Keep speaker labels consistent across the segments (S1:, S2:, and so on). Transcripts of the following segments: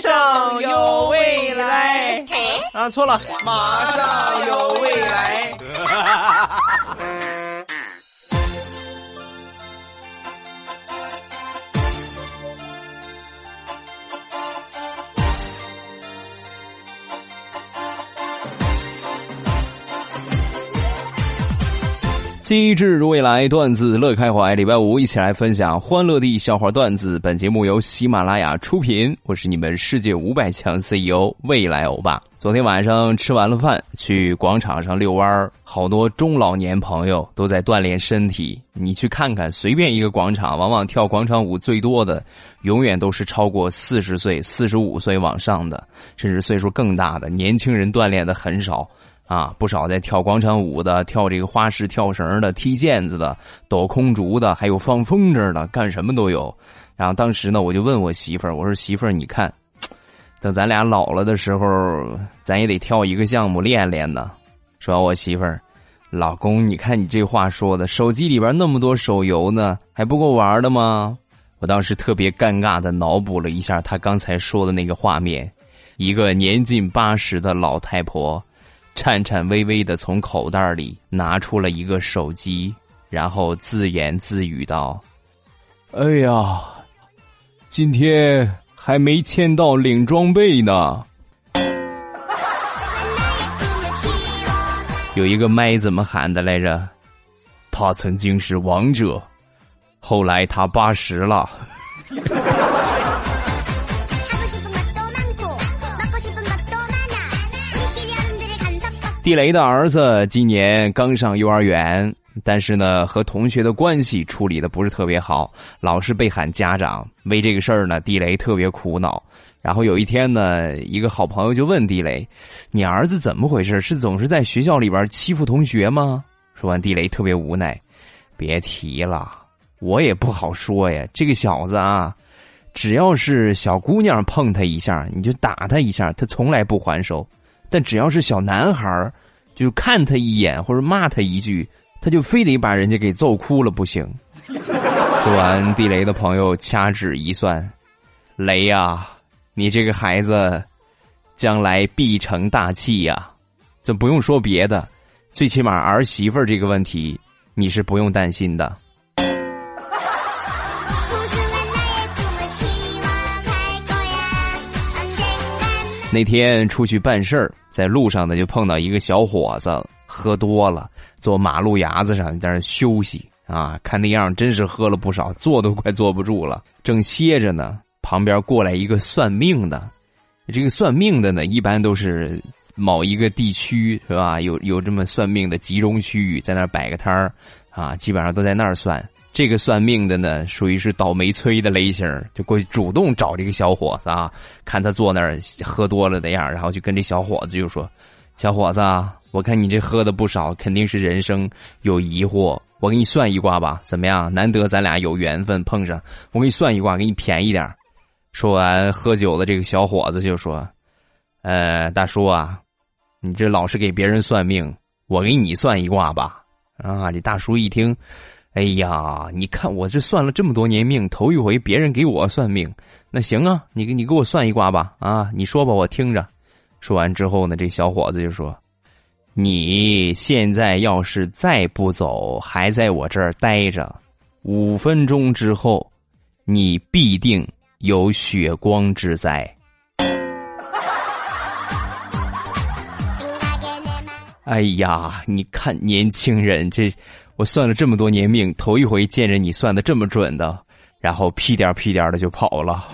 S1: 上有未来。啊，错了，马上有未来。
S2: 机智如未来，段子乐开怀。礼拜五一起来分享欢乐的笑话段子。本节目由喜马拉雅出品，我是你们世界五百强 CEO 未来欧巴。昨天晚上吃完了饭，去广场上遛弯儿，好多中老年朋友都在锻炼身体。你去看看，随便一个广场，往往跳广场舞最多的，永远都是超过四十岁、四十五岁往上的，甚至岁数更大的年轻人锻炼的很少。啊，不少在跳广场舞的，跳这个花式跳绳的，踢毽子的，抖空竹的，还有放风筝的，干什么都有。然后当时呢，我就问我媳妇儿，我说媳妇儿，你看，等咱俩老了的时候，咱也得跳一个项目练练呢。说我媳妇儿，老公，你看你这话说的，手机里边那么多手游呢，还不够玩的吗？我当时特别尴尬的脑补了一下他刚才说的那个画面，一个年近八十的老太婆。颤颤巍巍的从口袋里拿出了一个手机，然后自言自语道：“哎呀，今天还没签到领装备呢。”有一个麦怎么喊的来着？他曾经是王者，后来他八十了。地雷的儿子今年刚上幼儿园，但是呢，和同学的关系处理的不是特别好，老是被喊家长。为这个事儿呢，地雷特别苦恼。然后有一天呢，一个好朋友就问地雷：“你儿子怎么回事？是总是在学校里边欺负同学吗？”说完，地雷特别无奈：“别提了，我也不好说呀。这个小子啊，只要是小姑娘碰他一下，你就打他一下，他从来不还手。”但只要是小男孩就看他一眼或者骂他一句，他就非得把人家给揍哭了不行。说完，地雷的朋友掐指一算，雷呀，你这个孩子将来必成大器呀！这不用说别的，最起码儿媳妇这个问题你是不用担心的。那天出去办事儿，在路上呢就碰到一个小伙子，喝多了，坐马路牙子上在那休息啊，看那样真是喝了不少，坐都快坐不住了，正歇着呢。旁边过来一个算命的，这个算命的呢，一般都是某一个地区是吧？有有这么算命的集中区域，在那儿摆个摊儿啊，基本上都在那儿算。这个算命的呢，属于是倒霉催的类型，就过去主动找这个小伙子啊，看他坐那儿喝多了的样然后就跟这小伙子就说：“小伙子，我看你这喝的不少，肯定是人生有疑惑，我给你算一卦吧，怎么样？难得咱俩有缘分碰上，我给你算一卦，给你便宜点说完，喝酒的这个小伙子就说：“呃，大叔啊，你这老是给别人算命，我给你算一卦吧。”啊，这大叔一听。哎呀，你看我这算了这么多年命，头一回别人给我算命，那行啊，你给你给我算一卦吧，啊，你说吧，我听着。说完之后呢，这小伙子就说：“你现在要是再不走，还在我这儿待着，五分钟之后，你必定有血光之灾。”哎呀，你看年轻人这。我算了这么多年命，头一回见着你算的这么准的，然后屁颠屁颠的就跑了。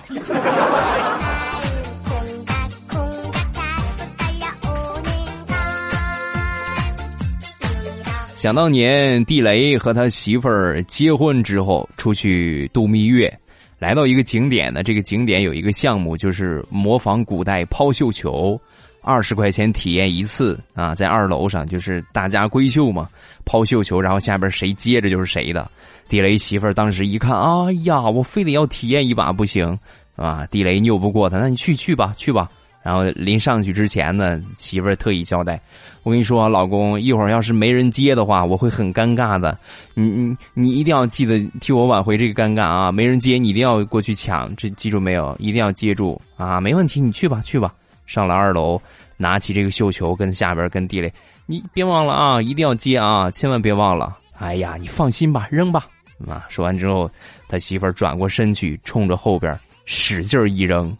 S2: 想当年，地雷和他媳妇儿结婚之后出去度蜜月，来到一个景点呢。这个景点有一个项目，就是模仿古代抛绣球。二十块钱体验一次啊，在二楼上就是大家闺秀嘛，抛绣球，然后下边谁接着就是谁的。地雷媳妇儿当时一看，哎呀，我非得要体验一把不行啊！地雷拗不过他，那你去去吧，去吧。然后临上去之前呢，媳妇儿特意交代：“我跟你说，老公，一会儿要是没人接的话，我会很尴尬的。你你你一定要记得替我挽回这个尴尬啊！没人接，你一定要过去抢，这记住没有？一定要接住啊！没问题，你去吧，去吧。上了二楼，拿起这个绣球，跟下边跟地雷，你别忘了啊，一定要接啊，千万别忘了。哎呀，你放心吧，扔吧。啊，说完之后，他媳妇儿转过身去，冲着后边使劲一扔。”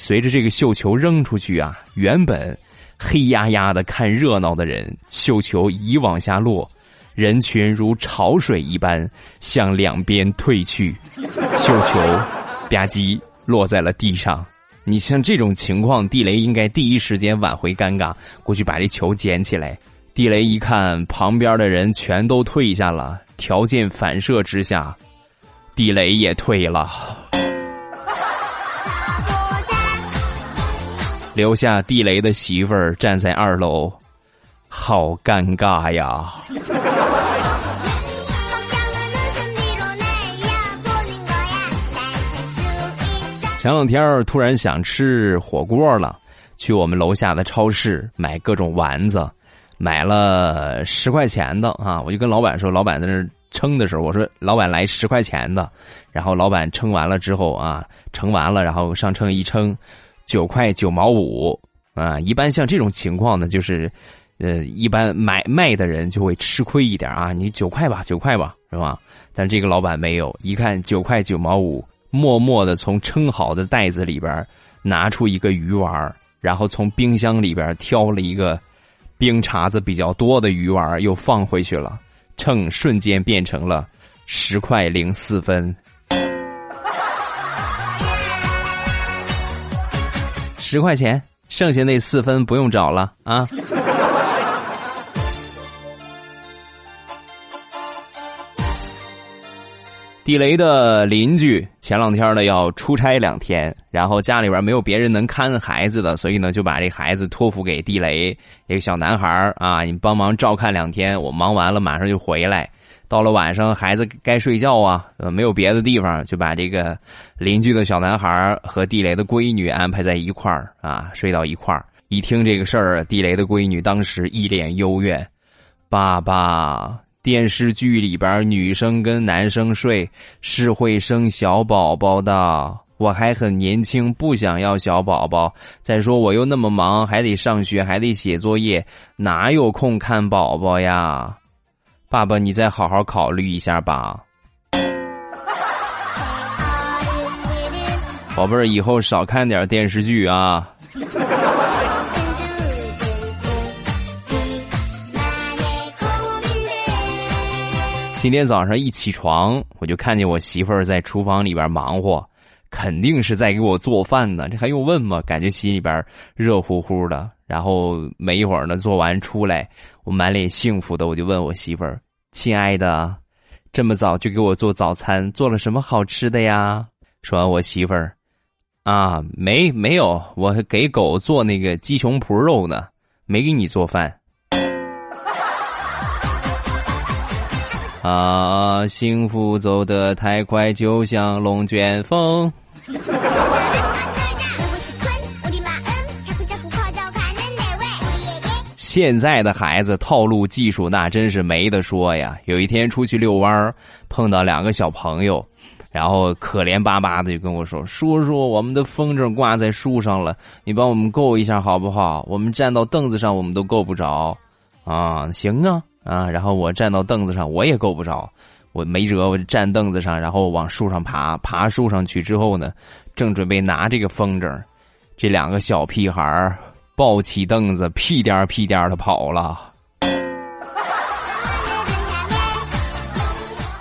S2: 随着这个绣球扔出去啊，原本黑压压的看热闹的人，绣球一往下落，人群如潮水一般向两边退去，绣球吧唧落在了地上。你像这种情况，地雷应该第一时间挽回尴尬，过去把这球捡起来。地雷一看旁边的人全都退下了，条件反射之下，地雷也退了。留下地雷的媳妇儿站在二楼，好尴尬呀！前两天突然想吃火锅了，去我们楼下的超市买各种丸子，买了十块钱的啊！我就跟老板说，老板在那称的时候，我说老板来十块钱的，然后老板称完了之后啊，称完了，然后上称一称。九块九毛五啊！一般像这种情况呢，就是，呃，一般买卖的人就会吃亏一点啊。你九块吧，九块吧，是吧？但这个老板没有，一看九块九毛五，默默的从称好的袋子里边拿出一个鱼丸，然后从冰箱里边挑了一个冰碴子比较多的鱼丸，又放回去了，秤瞬间变成了十块零四分。十块钱，剩下那四分不用找了啊！地雷的邻居前两天呢要出差两天，然后家里边没有别人能看孩子的，所以呢就把这孩子托付给地雷一个小男孩啊，你帮忙照看两天，我忙完了马上就回来。到了晚上，孩子该睡觉啊，呃，没有别的地方，就把这个邻居的小男孩和地雷的闺女安排在一块儿啊，睡到一块儿。一听这个事儿，地雷的闺女当时一脸幽怨：“爸爸，电视剧里边女生跟男生睡是会生小宝宝的，我还很年轻，不想要小宝宝。再说我又那么忙，还得上学，还得写作业，哪有空看宝宝呀？”爸爸，你再好好考虑一下吧，宝贝儿，以后少看点电视剧啊。今天早上一起床，我就看见我媳妇儿在厨房里边忙活，肯定是在给我做饭呢。这还用问吗？感觉心里边热乎乎的。然后没一会儿呢，做完出来，我满脸幸福的，我就问我媳妇儿：“亲爱的，这么早就给我做早餐，做了什么好吃的呀？”说完，我媳妇儿：“啊，没没有，我给狗做那个鸡胸脯肉呢，没给你做饭。”啊，幸福走得太快，就像龙卷风。现在的孩子套路技术那真是没得说呀！有一天出去遛弯儿，碰到两个小朋友，然后可怜巴巴的就跟我说：“叔叔，我们的风筝挂在树上了，你帮我们够一下好不好？我们站到凳子上我们都够不着。”啊，行啊，啊！然后我站到凳子上我也够不着，我没辙，我站凳子上，然后往树上爬。爬树上去之后呢，正准备拿这个风筝，这两个小屁孩儿。抱起凳子，屁颠儿屁颠儿的跑了。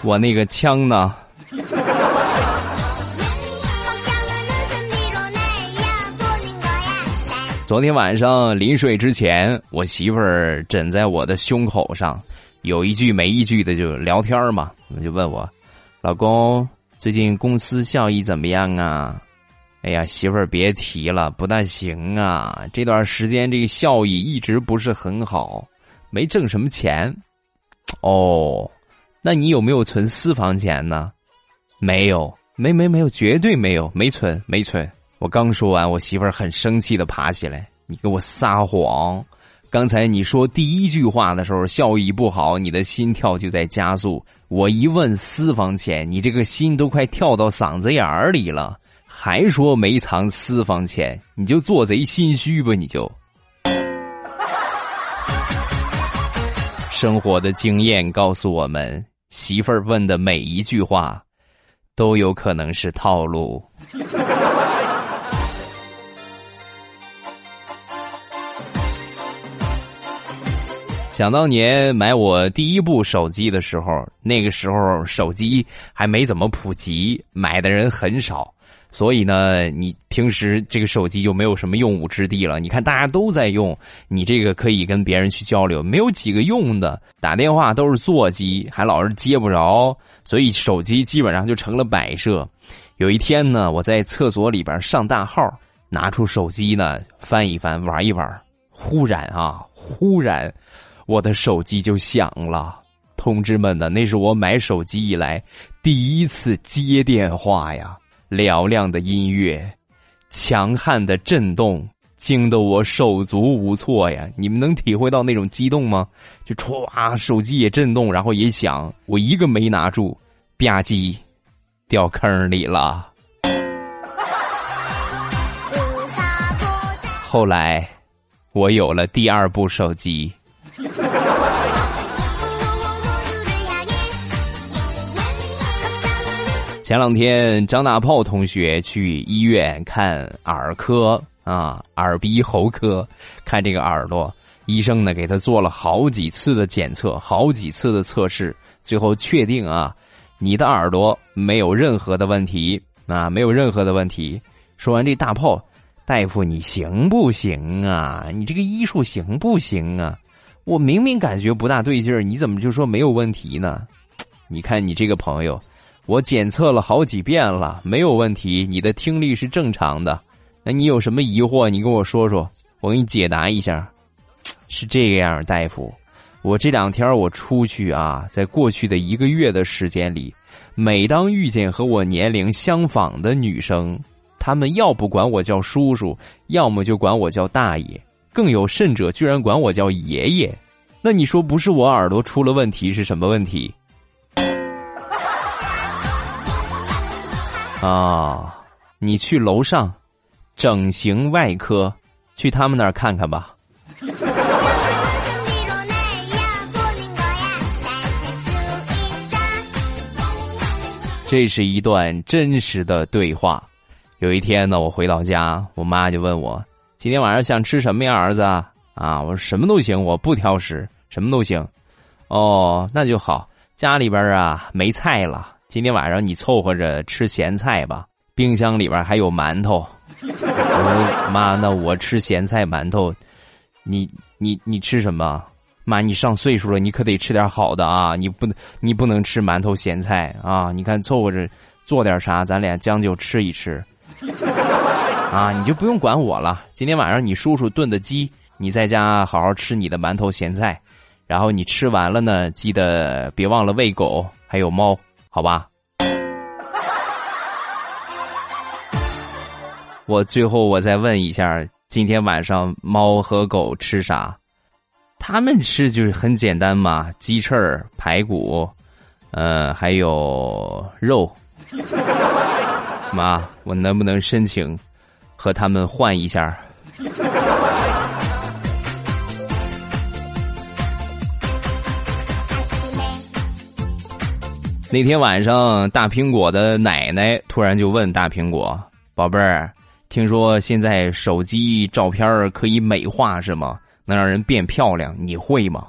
S2: 我那个枪呢？昨天晚上临睡之前，我媳妇儿枕在我的胸口上，有一句没一句的就聊天嘛，就问我，老公最近公司效益怎么样啊？哎呀，媳妇儿别提了，不大行啊！这段时间这个效益一直不是很好，没挣什么钱。哦，那你有没有存私房钱呢？没有，没没没有，绝对没有，没存没存。我刚说完，我媳妇儿很生气的爬起来：“你给我撒谎！刚才你说第一句话的时候，效益不好，你的心跳就在加速。我一问私房钱，你这个心都快跳到嗓子眼儿里了，还说没藏私房钱，你就做贼心虚吧，你就。”生活的经验告诉我们，媳妇儿问的每一句话，都有可能是套路。想当年买我第一部手机的时候，那个时候手机还没怎么普及，买的人很少。所以呢，你平时这个手机就没有什么用武之地了。你看大家都在用，你这个可以跟别人去交流，没有几个用的。打电话都是座机，还老是接不着，所以手机基本上就成了摆设。有一天呢，我在厕所里边上大号，拿出手机呢翻一翻，玩一玩。忽然啊，忽然，我的手机就响了。同志们呢，那是我买手机以来第一次接电话呀。嘹亮的音乐，强悍的震动，惊得我手足无措呀！你们能体会到那种激动吗？就歘，手机也震动，然后也响，我一个没拿住，吧唧，掉坑里了。后来，我有了第二部手机。前两天，张大炮同学去医院看耳科啊，耳鼻喉科，看这个耳朵。医生呢，给他做了好几次的检测，好几次的测试，最后确定啊，你的耳朵没有任何的问题啊，没有任何的问题。说完这大炮，大夫你行不行啊？你这个医术行不行啊？我明明感觉不大对劲儿，你怎么就说没有问题呢？你看你这个朋友。我检测了好几遍了，没有问题，你的听力是正常的。那你有什么疑惑？你跟我说说，我给你解答一下。是这样，大夫，我这两天我出去啊，在过去的一个月的时间里，每当遇见和我年龄相仿的女生，她们要不管我叫叔叔，要么就管我叫大爷，更有甚者，居然管我叫爷爷。那你说，不是我耳朵出了问题，是什么问题？啊，你去楼上，整形外科，去他们那儿看看吧。这是一段真实的对话。有一天呢，我回到家，我妈就问我：“今天晚上想吃什么呀，儿子？”啊，我说什么都行，我不挑食，什么都行。哦，那就好，家里边啊没菜了。今天晚上你凑合着吃咸菜吧，冰箱里边还有馒头。我说妈，那我吃咸菜馒头，你你你吃什么？妈，你上岁数了，你可得吃点好的啊！你不能你不能吃馒头咸菜啊！你看凑合着做点啥，咱俩将就吃一吃。啊，你就不用管我了。今天晚上你叔叔炖的鸡，你在家好好吃你的馒头咸菜，然后你吃完了呢，记得别忘了喂狗还有猫。好吧，我最后我再问一下，今天晚上猫和狗吃啥？他们吃就是很简单嘛，鸡翅儿、排骨，呃，还有肉。妈，我能不能申请和他们换一下？那天晚上，大苹果的奶奶突然就问大苹果：“宝贝儿，听说现在手机照片可以美化是吗？能让人变漂亮，你会吗？”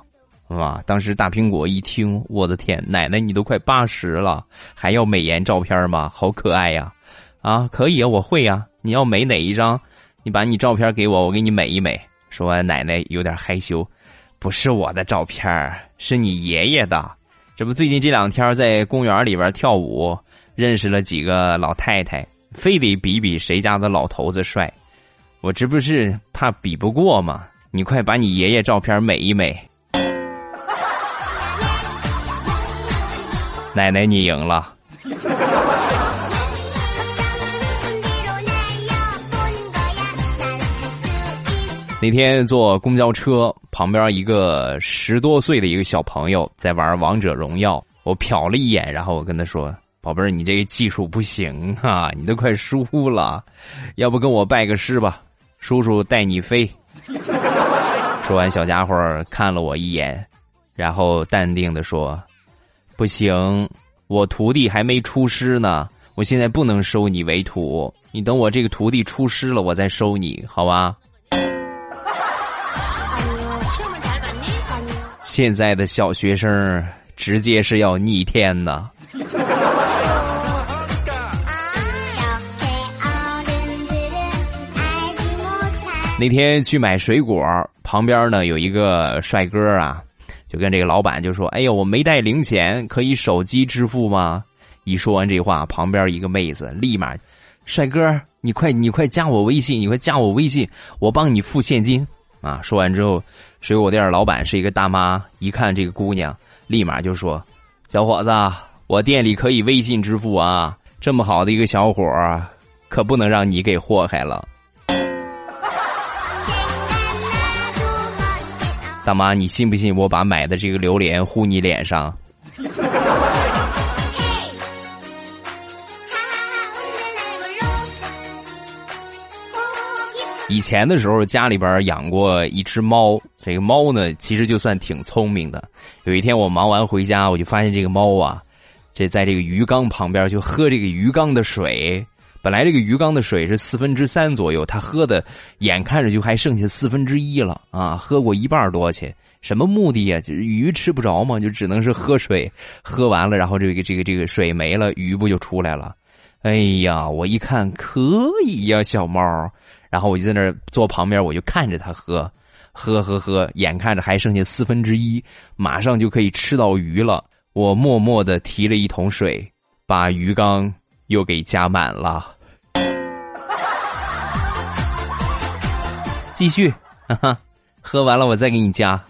S2: 啊！当时大苹果一听，我的天，奶奶你都快八十了，还要美颜照片吗？好可爱呀！啊，可以啊，我会呀。你要美哪一张？你把你照片给我，我给你美一美。说完，奶奶有点害羞：“不是我的照片，是你爷爷的。”这不，最近这两天在公园里边跳舞，认识了几个老太太，非得比比谁家的老头子帅。我这不是怕比不过吗？你快把你爷爷照片美一美。奶奶，你赢了。那天坐公交车，旁边一个十多岁的一个小朋友在玩王者荣耀。我瞟了一眼，然后我跟他说：“宝贝儿，你这个技术不行啊，你都快输了，要不跟我拜个师吧，叔叔带你飞。”说完，小家伙看了我一眼，然后淡定的说：“不行，我徒弟还没出师呢，我现在不能收你为徒。你等我这个徒弟出师了，我再收你，好吧？”现在的小学生直接是要逆天呐！那天去买水果，旁边呢有一个帅哥啊，就跟这个老板就说：“哎呦，我没带零钱，可以手机支付吗？”一说完这话，旁边一个妹子立马：“帅哥，你快你快加我微信，你快加我微信，我帮你付现金。”啊！说完之后，水果店老板是一个大妈，一看这个姑娘，立马就说：“小伙子，我店里可以微信支付啊！这么好的一个小伙儿，可不能让你给祸害了。”大妈，你信不信我把买的这个榴莲糊你脸上？以前的时候，家里边养过一只猫。这个猫呢，其实就算挺聪明的。有一天我忙完回家，我就发现这个猫啊，这在这个鱼缸旁边就喝这个鱼缸的水。本来这个鱼缸的水是四分之三左右，它喝的眼看着就还剩下四分之一了啊！喝过一半多去，什么目的呀？就是鱼吃不着嘛，就只能是喝水。喝完了，然后这个这个这个水没了，鱼不就出来了？哎呀，我一看可以呀，小猫。然后我就在那儿坐旁边，我就看着他喝，喝喝喝，眼看着还剩下四分之一，马上就可以吃到鱼了。我默默的提了一桶水，把鱼缸又给加满了。继续，哈哈，喝完了我再给你加。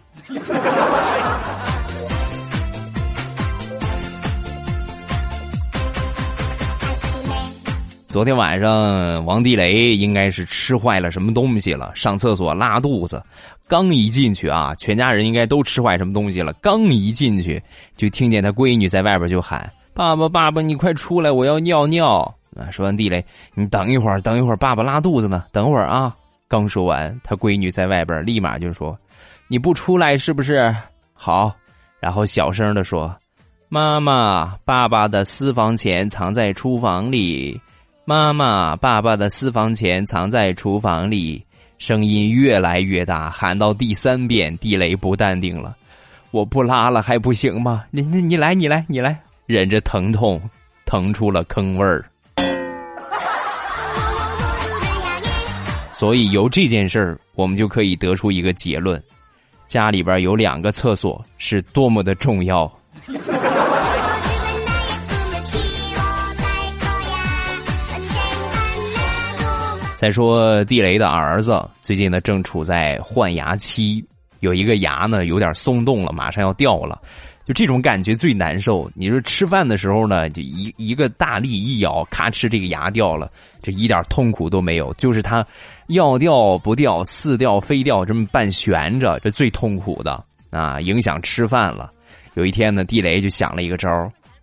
S2: 昨天晚上，王地雷应该是吃坏了什么东西了，上厕所拉肚子，刚一进去啊，全家人应该都吃坏什么东西了。刚一进去，就听见他闺女在外边就喊：“爸爸，爸爸，你快出来，我要尿尿。”啊，说完地雷，你等一会儿，等一会儿，爸爸拉肚子呢，等会儿啊。刚说完，他闺女在外边立马就说：“你不出来是不是？”好，然后小声的说：“妈妈，爸爸的私房钱藏在厨房里。”妈妈，爸爸的私房钱藏在厨房里。声音越来越大，喊到第三遍，地雷不淡定了。我不拉了还不行吗？你你你来，你来，你来，忍着疼痛，腾出了坑味儿。所以由这件事儿，我们就可以得出一个结论：家里边有两个厕所是多么的重要。再说地雷的儿子最近呢正处在换牙期，有一个牙呢有点松动了，马上要掉了，就这种感觉最难受。你说吃饭的时候呢，就一一个大力一咬，咔哧这个牙掉了，这一点痛苦都没有。就是它要掉不掉，似掉非掉，这么半悬着，这最痛苦的啊，影响吃饭了。有一天呢，地雷就想了一个招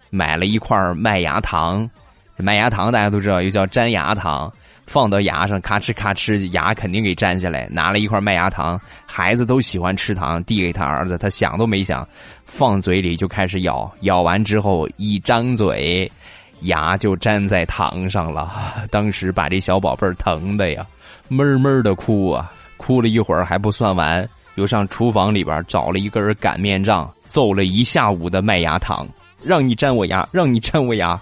S2: 买了一块麦芽糖。麦芽糖大家都知道，又叫粘牙糖。放到牙上，咔哧咔哧，牙肯定给粘下来。拿了一块麦芽糖，孩子都喜欢吃糖，递给他儿子，他想都没想，放嘴里就开始咬。咬完之后，一张嘴，牙就粘在糖上了。当时把这小宝贝儿疼的呀，闷闷的哭啊，哭了一会儿还不算完，又上厨房里边找了一根擀面杖，揍了一下午的麦芽糖，让你粘我牙，让你粘我牙。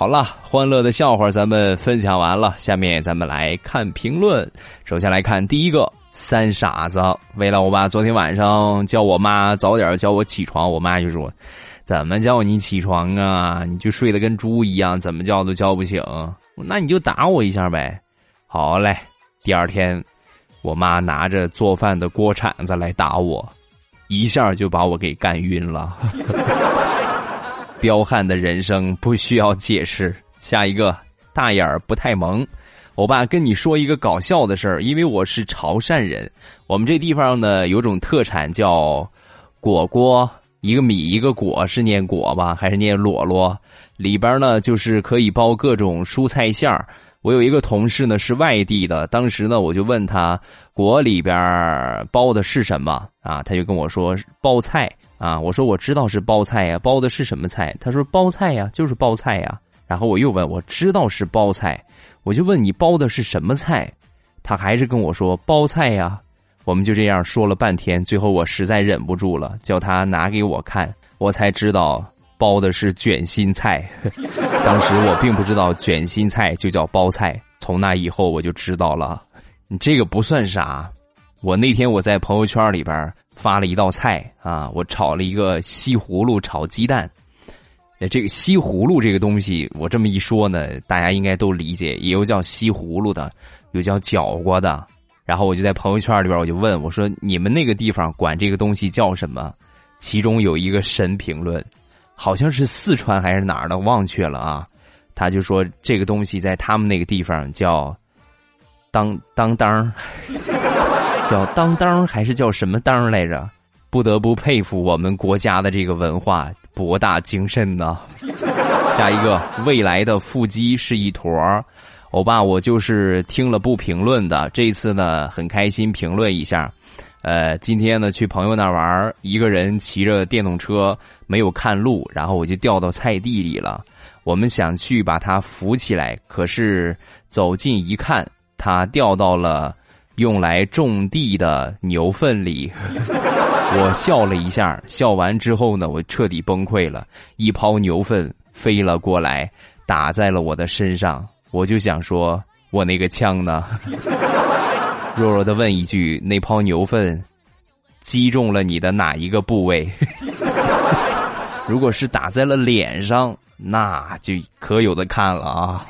S2: 好了，欢乐的笑话咱们分享完了，下面咱们来看评论。首先来看第一个，三傻子。为了我爸昨天晚上叫我妈早点叫我起床，我妈就说：“怎么叫你起床啊？你就睡得跟猪一样，怎么叫都叫不醒。那你就打我一下呗。”好嘞。第二天，我妈拿着做饭的锅铲子来打我，一下就把我给干晕了。彪悍的人生不需要解释。下一个大眼儿不太萌，我爸跟你说一个搞笑的事儿，因为我是潮汕人，我们这地方呢有种特产叫果果，一个米一个果，是念果吧还是念裸裸？里边呢就是可以包各种蔬菜馅儿。我有一个同事呢是外地的，当时呢我就问他果里边包的是什么啊？他就跟我说包菜啊。我说我知道是包菜呀，包的是什么菜？他说包菜呀，就是包菜呀。然后我又问，我知道是包菜，我就问你包的是什么菜？他还是跟我说包菜呀。我们就这样说了半天，最后我实在忍不住了，叫他拿给我看，我才知道包的是卷心菜。当时我并不知道卷心菜就叫包菜，从那以后我就知道了。你这个不算啥，我那天我在朋友圈里边发了一道菜啊，我炒了一个西葫芦炒鸡蛋。这个西葫芦这个东西，我这么一说呢，大家应该都理解，也有叫西葫芦的，有叫角瓜的。然后我就在朋友圈里边，我就问我说：“你们那个地方管这个东西叫什么？”其中有一个神评论，好像是四川还是哪儿的，忘却了啊。他就说这个东西在他们那个地方叫当当当，叫当当还是叫什么当来着？不得不佩服我们国家的这个文化。博大精深呢。下一个，未来的腹肌是一坨儿。欧巴，我就是听了不评论的。这次呢，很开心评论一下。呃，今天呢去朋友那玩，一个人骑着电动车没有看路，然后我就掉到菜地里了。我们想去把它扶起来，可是走近一看，它掉到了用来种地的牛粪里。我笑了一下，笑完之后呢，我彻底崩溃了。一泡牛粪飞了过来，打在了我的身上。我就想说，我那个枪呢？弱弱的问一句：那泡牛粪击中了你的哪一个部位？如果是打在了脸上，那就可有的看了啊！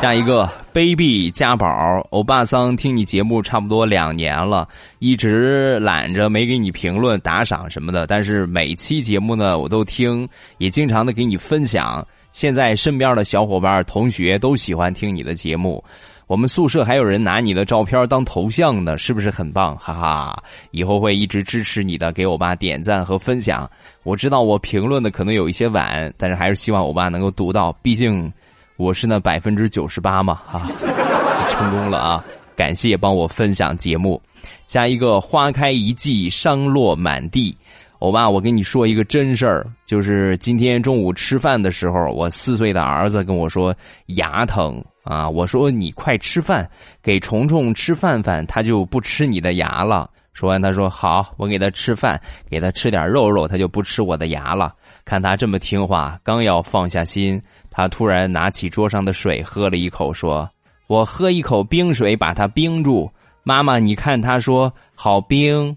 S2: 下一个，baby 家宝，欧巴桑听你节目差不多两年了，一直懒着没给你评论打赏什么的，但是每期节目呢我都听，也经常的给你分享。现在身边的小伙伴、同学都喜欢听你的节目，我们宿舍还有人拿你的照片当头像呢，是不是很棒？哈哈，以后会一直支持你的，给欧巴点赞和分享。我知道我评论的可能有一些晚，但是还是希望欧巴能够读到，毕竟。我是那百分之九十八嘛，啊，成功了啊！感谢帮我分享节目。下一个花开一季，伤落满地。欧巴，我跟你说一个真事儿，就是今天中午吃饭的时候，我四岁的儿子跟我说牙疼啊。我说你快吃饭，给虫虫吃饭饭，他就不吃你的牙了。说完，他说好，我给他吃饭，给他吃点肉肉，他就不吃我的牙了。看他这么听话，刚要放下心。他突然拿起桌上的水喝了一口，说：“我喝一口冰水，把它冰住。”妈妈，你看，他说好冰。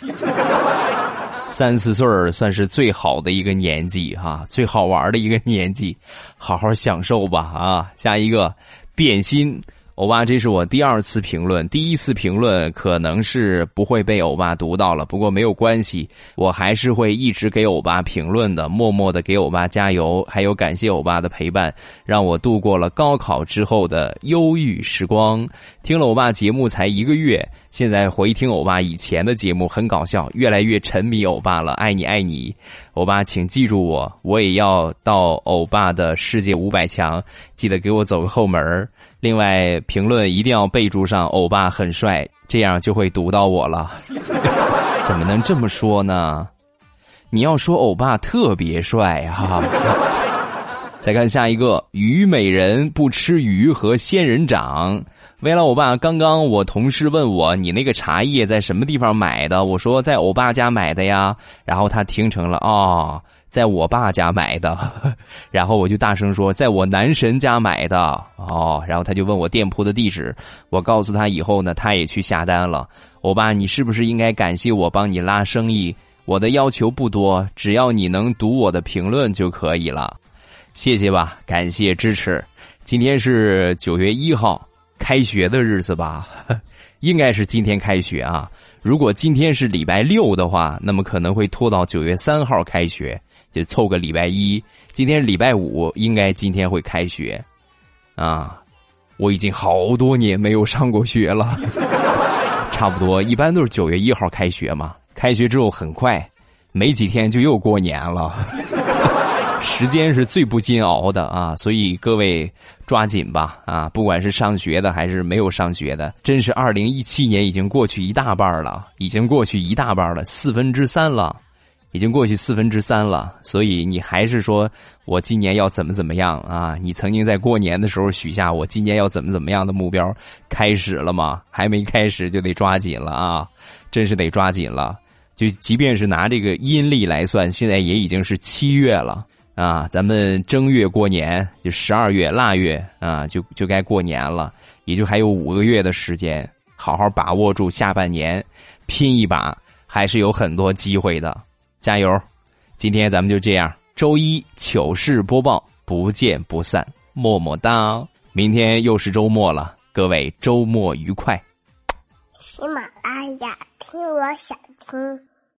S2: 三四岁儿算是最好的一个年纪哈，最好玩的一个年纪，好好享受吧啊！下一个变心。欧巴，这是我第二次评论，第一次评论可能是不会被欧巴读到了，不过没有关系，我还是会一直给欧巴评论的，默默的给欧巴加油，还有感谢欧巴的陪伴，让我度过了高考之后的忧郁时光。听了欧巴节目才一个月，现在回听欧巴以前的节目很搞笑，越来越沉迷欧巴了，爱你爱你，欧巴，请记住我，我也要到欧巴的世界五百强，记得给我走个后门儿。另外，评论一定要备注上“欧巴很帅”，这样就会读到我了。怎么能这么说呢？你要说欧巴特别帅哈。再看下一个，虞美人不吃鱼和仙人掌。为了欧巴，刚刚我同事问我你那个茶叶在什么地方买的，我说在欧巴家买的呀。然后他听成了哦。在我爸家买的，然后我就大声说，在我男神家买的哦，然后他就问我店铺的地址，我告诉他以后呢，他也去下单了。欧巴，你是不是应该感谢我帮你拉生意？我的要求不多，只要你能读我的评论就可以了，谢谢吧，感谢支持。今天是九月一号，开学的日子吧，应该是今天开学啊。如果今天是礼拜六的话，那么可能会拖到九月三号开学。就凑个礼拜一。今天礼拜五，应该今天会开学，啊，我已经好多年没有上过学了，差不多一般都是九月一号开学嘛。开学之后很快，没几天就又过年了。时间是最不禁熬的啊，所以各位抓紧吧啊！不管是上学的还是没有上学的，真是二零一七年已经过去一大半了，已经过去一大半了，四分之三了，已经过去四分之三了。所以你还是说我今年要怎么怎么样啊？你曾经在过年的时候许下我今年要怎么怎么样的目标，开始了吗？还没开始就得抓紧了啊！真是得抓紧了。就即便是拿这个阴历来算，现在也已经是七月了。啊，咱们正月过年，就十二月腊月啊，就就该过年了，也就还有五个月的时间，好好把握住下半年，拼一把，还是有很多机会的，加油！今天咱们就这样，周一糗事播报，不见不散，么么哒！明天又是周末了，各位周末愉快。
S3: 喜马拉雅，听我想听。